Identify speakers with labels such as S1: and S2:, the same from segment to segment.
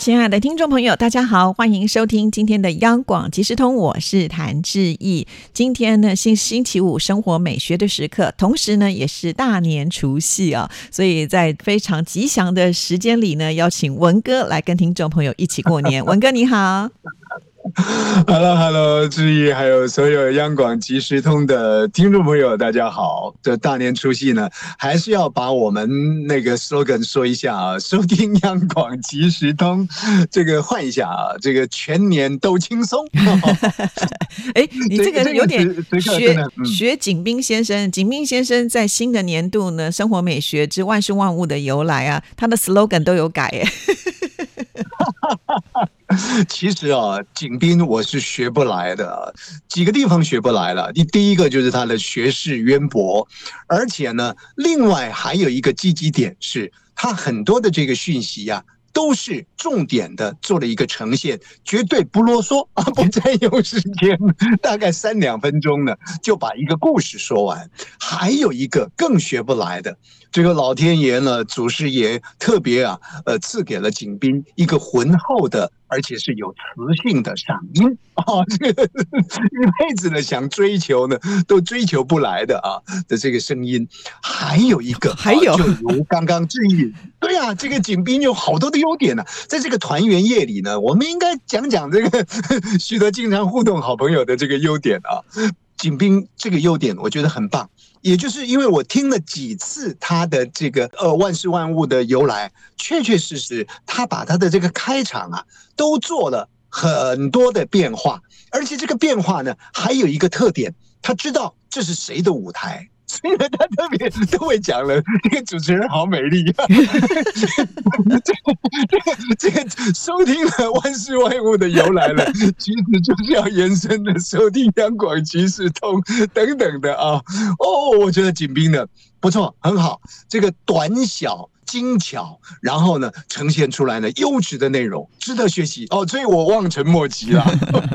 S1: 亲爱的听众朋友，大家好，欢迎收听今天的央广即时通，我是谭志毅。今天呢，星星期五，生活美学的时刻，同时呢，也是大年除夕啊，所以在非常吉祥的时间里呢，邀请文哥来跟听众朋友一起过年。文哥你好。
S2: Hello，Hello，志毅，还有所有央广即时通的听众朋友，大家好！这大年除夕呢，还是要把我们那个 slogan 说一下啊，收听央广即时通，这个换一下啊，这个全年都轻松。
S1: 哎，你这个有点学学景斌先生，景斌先生在新的年度呢，生活美学之万事万物的由来啊，他的 slogan 都有改哎。
S2: 其实啊，景斌我是学不来的，几个地方学不来了。第第一个就是他的学识渊博，而且呢，另外还有一个积极点是，他很多的这个讯息呀。都是重点的做了一个呈现，绝对不啰嗦 啊，不占用时间，大概三两分钟呢就把一个故事说完。还有一个更学不来的，这个老天爷呢，祖师爷特别啊，呃，赐给了景斌一个浑厚的。而且是有磁性的嗓音。啊，这个一辈子呢想追求呢都追求不来的啊的这个声音，还有一个，
S1: 还有，
S2: 就如刚刚志毅，对啊，这个景斌有好多的优点呢，在这个团圆夜里呢，我们应该讲讲这个 许多经常互动好朋友的这个优点啊，景斌这个优点我觉得很棒。也就是因为我听了几次他的这个呃万事万物的由来，确确实实他把他的这个开场啊都做了很多的变化，而且这个变化呢还有一个特点，他知道这是谁的舞台。因为他特别都会讲了，那个主持人好美丽。啊这这这个收听了万事万物的由来了，其实就是要延伸的收听央广即时通等等的啊。哦，我觉得景斌的不错，很好，这个短小。精巧，然后呢，呈现出来呢优质的内容，值得学习哦。所以我望尘莫及了。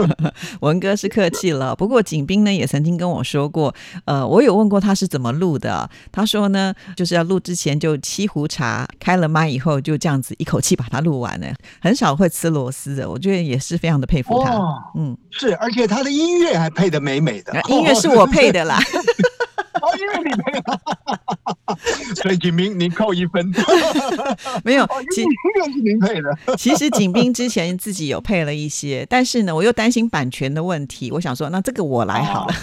S1: 文哥是客气了，不过景斌呢也曾经跟我说过，呃，我有问过他是怎么录的，他说呢，就是要录之前就沏壶茶，开了麦以后就这样子一口气把它录完了，很少会吃螺丝的。我觉得也是非常的佩服他。
S2: 嗯，是，而且他的音乐还配的美美的，
S1: 音乐是我配的啦。
S2: 哦，因为你没有，所以景斌您扣一分。
S1: 没有，
S2: 音乐是您配的。
S1: 其实景斌之前自己有配了一些，但是呢，我又担心版权的问题，我想说，那这个我来好了。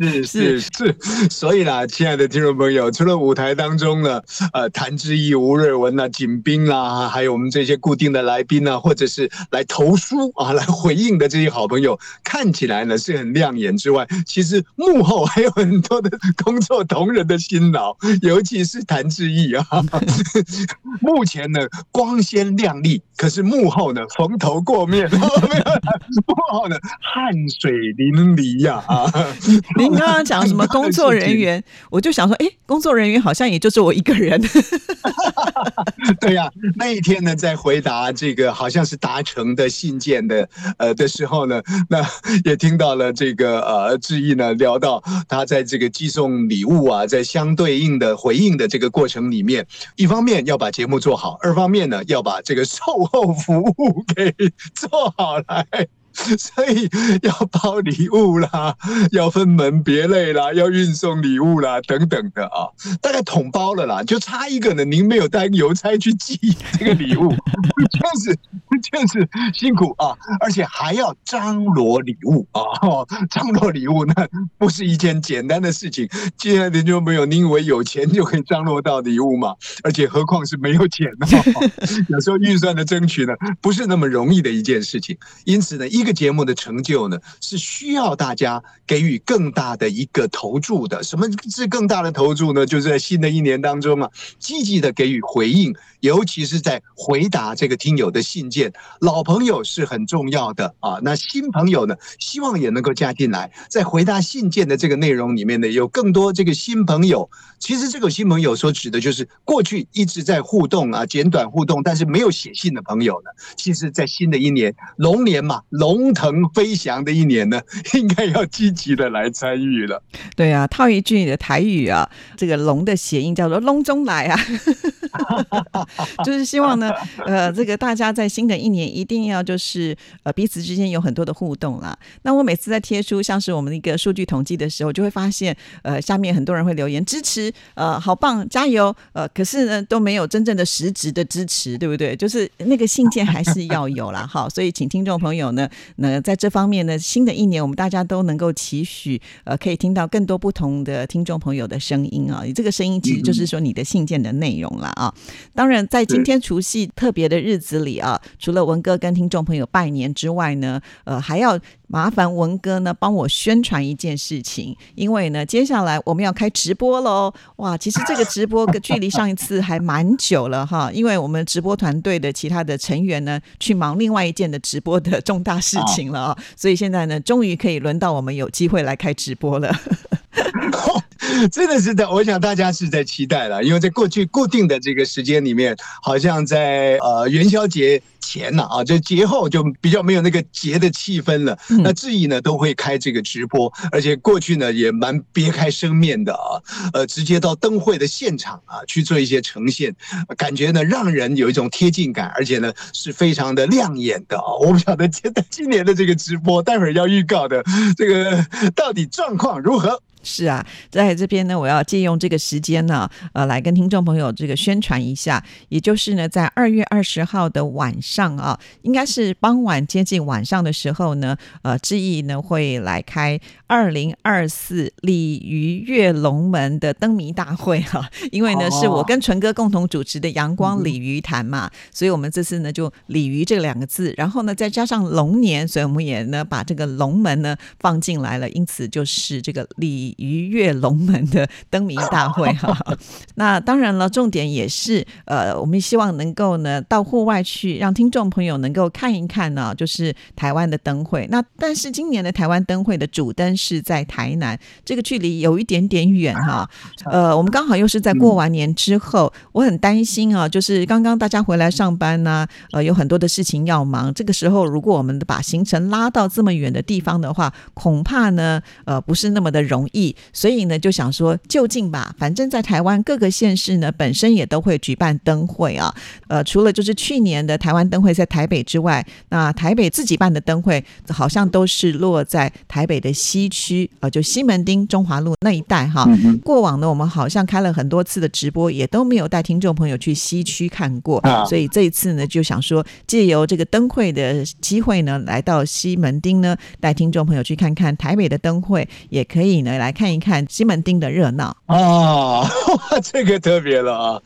S2: 是是是 是，所以啦，亲爱的听众朋友，除了舞台当中呢，呃，谭志毅、吴瑞文呐、景斌啦，还有我们这些固定的来宾呢，或者是来投书啊、来回应的这些好朋友，看起来呢是很亮眼之外，其实幕后还有。很多的工作同仁的辛劳，尤其是谭志毅啊，目前呢光鲜亮丽，可是幕后呢蓬头过面，幕后呢汗水淋漓呀啊！
S1: 您刚刚讲什么工作人员，我就想说，哎，工作人员好像也就是我一个人。
S2: 对呀，那一天呢，在回答这个好像是达成的信件的呃的时候呢，那也听到了这个呃志毅呢聊到他。在这个寄送礼物啊，在相对应的回应的这个过程里面，一方面要把节目做好，二方面呢要把这个售后服务给做好来。所以要包礼物啦，要分门别类啦，要运送礼物啦，等等的啊，大概统包了啦，就差一个呢。您没有带邮差去寄这个礼物，确实确实辛苦啊，而且还要张罗礼物啊，张罗礼物那不是一件简单的事情。亲爱的听众朋友，您以为有钱就可以张罗到礼物吗？而且何况是没有钱呢？有时候预算的争取呢，不是那么容易的一件事情。因此呢，一这个节目的成就呢，是需要大家给予更大的一个投注的。什么是更大的投注呢？就是在新的一年当中啊，积极的给予回应，尤其是在回答这个听友的信件。老朋友是很重要的啊，那新朋友呢，希望也能够加进来，在回答信件的这个内容里面呢，有更多这个新朋友。其实这个新朋友所指的就是过去一直在互动啊，简短互动，但是没有写信的朋友呢。其实，在新的一年龙年嘛，龙腾飞翔的一年呢，应该要积极的来参与了。
S1: 对啊，套一句你的台语啊，这个龙的谐音叫做“龙中来”啊，就是希望呢，呃，这个大家在新的一年一定要就是呃彼此之间有很多的互动啦。那我每次在贴出像是我们的一个数据统计的时候，就会发现呃下面很多人会留言支持。呃，好棒，加油！呃，可是呢，都没有真正的实质的支持，对不对？就是那个信件还是要有啦，好，所以请听众朋友呢，那在这方面呢，新的一年我们大家都能够期许，呃，可以听到更多不同的听众朋友的声音啊。你这个声音其实就是说你的信件的内容了啊。当然，在今天除夕特别的日子里啊，除了文哥跟听众朋友拜年之外呢，呃，还要。麻烦文哥呢帮我宣传一件事情，因为呢接下来我们要开直播喽！哇，其实这个直播距离上一次还蛮久了哈，因为我们直播团队的其他的成员呢去忙另外一件的直播的重大事情了啊，所以现在呢终于可以轮到我们有机会来开直播了。
S2: 真的是的，我想大家是在期待了，因为在过去固定的这个时间里面，好像在呃元宵节前呢啊，就节后就比较没有那个节的气氛了。那志毅呢都会开这个直播，而且过去呢也蛮别开生面的啊，呃，直接到灯会的现场啊去做一些呈现，感觉呢让人有一种贴近感，而且呢是非常的亮眼的啊。我不晓得今今年的这个直播，待会儿要预告的这个到底状况如何。
S1: 是啊，在这边呢，我要借用这个时间呢，呃，来跟听众朋友这个宣传一下，也就是呢，在二月二十号的晚上啊，应该是傍晚接近晚上的时候呢，呃，志毅呢会来开二零二四鲤鱼跃龙门的灯谜大会哈，因为呢是我跟纯哥共同主持的阳光鲤鱼潭嘛，所以我们这次呢就鲤鱼这两个字，然后呢再加上龙年，所以我们也呢把这个龙门呢放进来了，因此就是这个鲤。鱼跃龙门的灯谜大会哈，那当然了，重点也是呃，我们希望能够呢到户外去，让听众朋友能够看一看呢，就是台湾的灯会。那但是今年的台湾灯会的主灯是在台南，这个距离有一点点远哈。呃，我们刚好又是在过完年之后，我很担心啊，就是刚刚大家回来上班呢，呃，有很多的事情要忙。这个时候，如果我们把行程拉到这么远的地方的话，恐怕呢，呃，不是那么的容易。所以呢，就想说就近吧，反正在台湾各个县市呢，本身也都会举办灯会啊。呃，除了就是去年的台湾灯会在台北之外，那台北自己办的灯会好像都是落在台北的西区，呃，就西门町、中华路那一带哈。过往呢，我们好像开了很多次的直播，也都没有带听众朋友去西区看过，所以这一次呢，就想说借由这个灯会的机会呢，来到西门町呢，带听众朋友去看看台北的灯会，也可以呢来。看一看西门町的热闹
S2: 啊，这个特别了啊！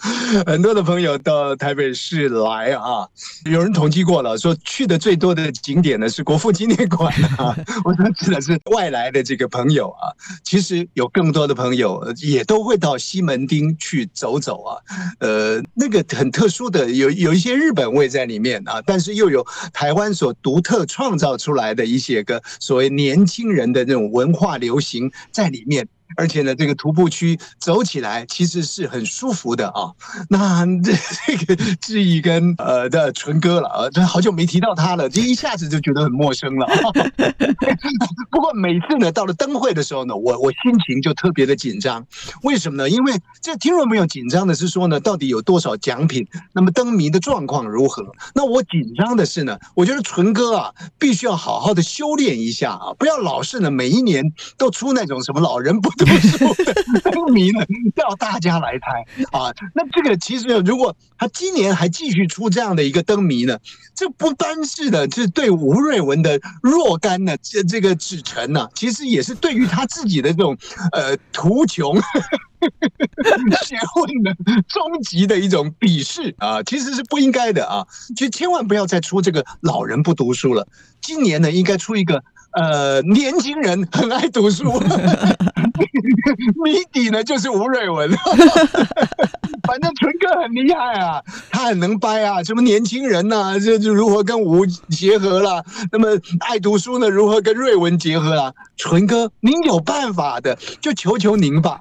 S2: 很多的朋友到台北市来啊，有人统计过了，说去的最多的景点呢是国父纪念馆啊。我说指的是外来的这个朋友啊，其实有更多的朋友也都会到西门町去走走啊。呃，那个很特殊的，有有一些日本味在里面啊，但是又有台湾所独特创造出来的一些个所谓年轻人的那种文化流行在。里里面而且呢，这个徒步区走起来其实是很舒服的啊。那这这个志毅跟呃的纯哥了呃，这好久没提到他了，这一下子就觉得很陌生了。不过每次呢，到了灯会的时候呢，我我心情就特别的紧张。为什么呢？因为这听众朋友紧张的是说呢，到底有多少奖品？那么灯谜的状况如何？那我紧张的是呢，我觉得纯哥啊，必须要好好的修炼一下啊，不要老是呢每一年都出那种什么老人不。读书的灯谜呢，要大家来猜啊！那这个其实，如果他今年还继续出这样的一个灯谜呢，这不单是的，是对吴瑞文的若干的，这这个指陈呢，其实也是对于他自己的这种呃图穷。学问的终极的一种鄙视啊，其实是不应该的啊，就千万不要再出这个老人不读书了。今年呢，应该出一个呃年轻人很爱读书，谜底呢就是吴瑞文。反正纯哥很厉害啊，他很能掰啊，什么年轻人呐，这就如何跟吴结合了？那么爱读书呢，如何跟瑞文结合啊？纯哥，您有办法的，就求求您吧。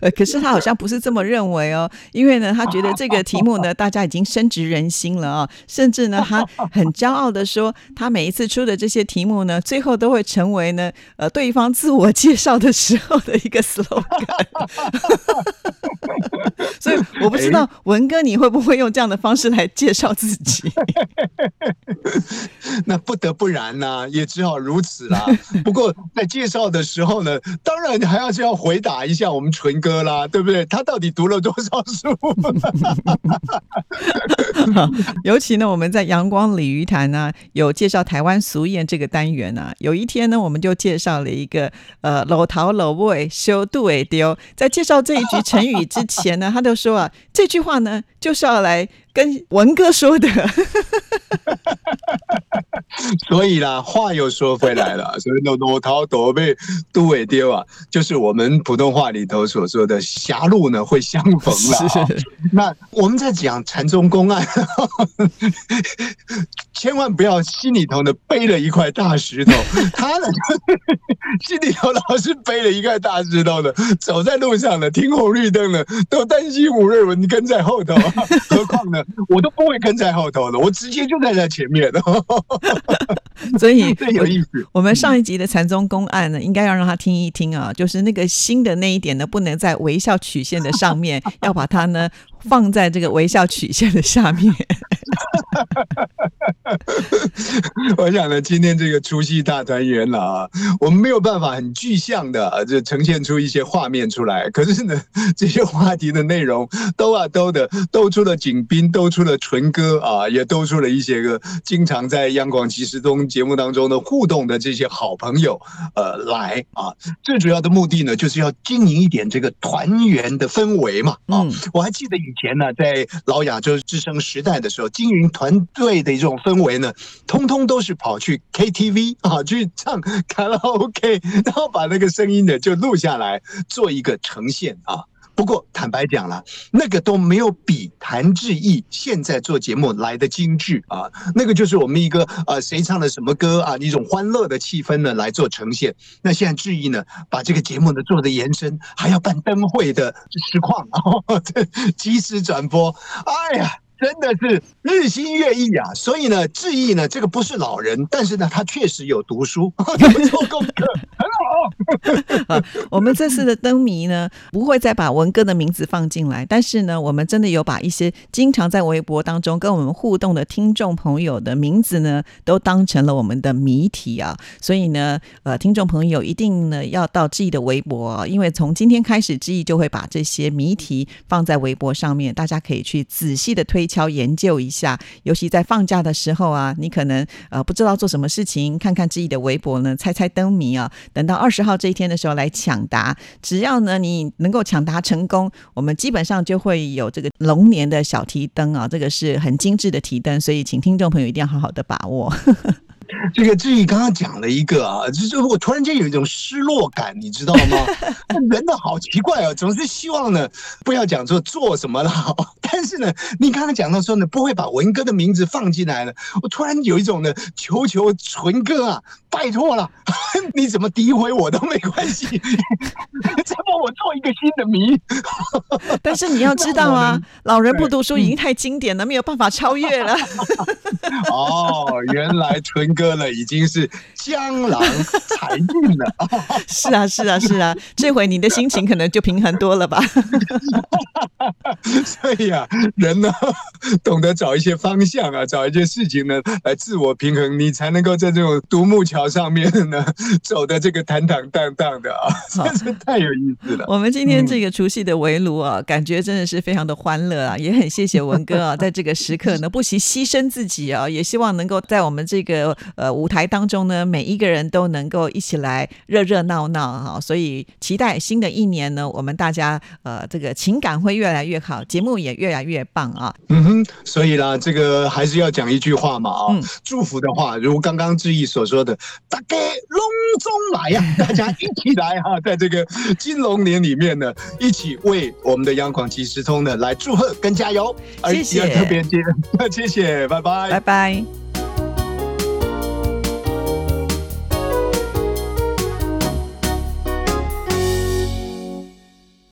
S1: 呃，可是他好像不是这么认为哦，因为呢，他觉得这个题目呢，大家已经深植人心了啊，甚至呢，他很骄傲的说，他每一次出的这些题目呢，最后都会成为呢，呃，对方自我介绍的时候的一个 slogan。所以我不知道文哥你会不会用这样的方式来介绍自己？
S2: 那不得不然呢，也只好如此啦。不过在介绍的时候呢，当然还要是要回答一下我们纯哥啦，对不对？他到底读了多少书？
S1: 尤其呢，我们在阳光鲤鱼潭呢，有介绍台湾俗谚这个单元呢。有一天呢，我们就介绍了一个呃“老桃老 boy 修杜尾丢”。在介绍这一句成语之前呢，他就说啊，这句话呢就是要来。跟文哥说的，
S2: 所以啦，话又说回来了，所以那罗涛躲被杜尾丢啊，就是我们普通话里头所说的狭路呢会相逢了。那我们在讲禅宗公案，千万不要心里头呢背了一块大石头，他呢心里头老是背了一块大石头的，走在路上呢，停红绿灯呢，都担心吴瑞文跟在后头，何况呢？我都不会跟在后头的，我直接就站在前面。
S1: 所以
S2: 有意思。
S1: 我们上一集的禅宗公案呢，应该要让他听一听啊，就是那个新的那一点呢，不能在微笑曲线的上面，要把它呢。放在这个微笑曲线的下面。
S2: 我想呢，今天这个除夕大团圆了啊，我们没有办法很具象的就呈现出一些画面出来。可是呢，这些话题的内容兜啊兜的兜出了景斌，兜出了纯哥啊，也兜出了一些个经常在央广即时通节目当中的互动的这些好朋友呃来啊。最主要的目的呢，就是要经营一点这个团圆的氛围嘛啊。我还记得以以前呢，在老亚洲之声时代的时候，经营团队的一种氛围呢，通通都是跑去 KTV 啊，去唱 卡拉 OK，然后把那个声音呢就录下来，做一个呈现啊。不过坦白讲了，那个都没有比谭志毅现在做节目来的精致啊。那个就是我们一个呃，谁唱的什么歌啊，一种欢乐的气氛呢来做呈现。那现在志毅呢，把这个节目呢做的延伸，还要办灯会的实况啊，及时转播。哎呀！真的是日新月异啊！所以呢，志毅呢，这个不是老人，但是呢，他确实有读书，做功课很
S1: 好。我们这次的灯谜呢，不会再把文哥的名字放进来，但是呢，我们真的有把一些经常在微博当中跟我们互动的听众朋友的名字呢，都当成了我们的谜题啊。所以呢，呃，听众朋友一定呢要到志毅的微博，因为从今天开始，志毅就会把这些谜题放在微博上面，大家可以去仔细的推。敲研究一下，尤其在放假的时候啊，你可能呃不知道做什么事情，看看自己的微博呢，猜猜灯谜啊。等到二十号这一天的时候来抢答，只要呢你能够抢答成功，我们基本上就会有这个龙年的小提灯啊，这个是很精致的提灯，所以请听众朋友一定要好好的把握。
S2: 这个志毅刚刚讲了一个啊，就是我突然间有一种失落感，你知道吗？人的好奇怪哦，总是希望呢不要讲说做什么了，但是呢，你刚刚讲到说呢不会把文哥的名字放进来了，我突然有一种呢求求纯哥啊，拜托了，你怎么诋毁我都没关系，再帮我做一个新的谜。
S1: 但是你要知道啊，老人不读书已经太经典了，没有办法超越了。
S2: 哦，原来纯哥呢已经是江郎才尽了。
S1: 是啊，是啊，是啊，这回你的心情可能就平衡多了吧。
S2: 所以啊，人呢懂得找一些方向啊，找一些事情呢来自我平衡，你才能够在这种独木桥上面呢 走的这个坦坦荡荡的啊，真是太有意思了。
S1: 我们今天这个除夕的围炉啊，感觉真的是非常的欢乐啊，也很谢谢文哥啊，在这个时刻呢不惜牺牲自己啊。也希望能够在我们这个呃呃舞台当中呢，每一个人都能够一起来热热闹闹哈，所以期待新的一年呢，我们大家呃这个情感会越来越好，节目也越来越棒啊。
S2: 嗯哼，所以啦，这个还是要讲一句话嘛啊，
S1: 嗯
S2: 祝福的话，如刚刚志毅所说的，大家隆中来呀、大家一起来哈、在这个金龙年里面呢，一起为我们的央广即时通呢来祝贺跟加油，而
S1: 谢谢
S2: 特别接，谢谢，拜拜
S1: 拜拜。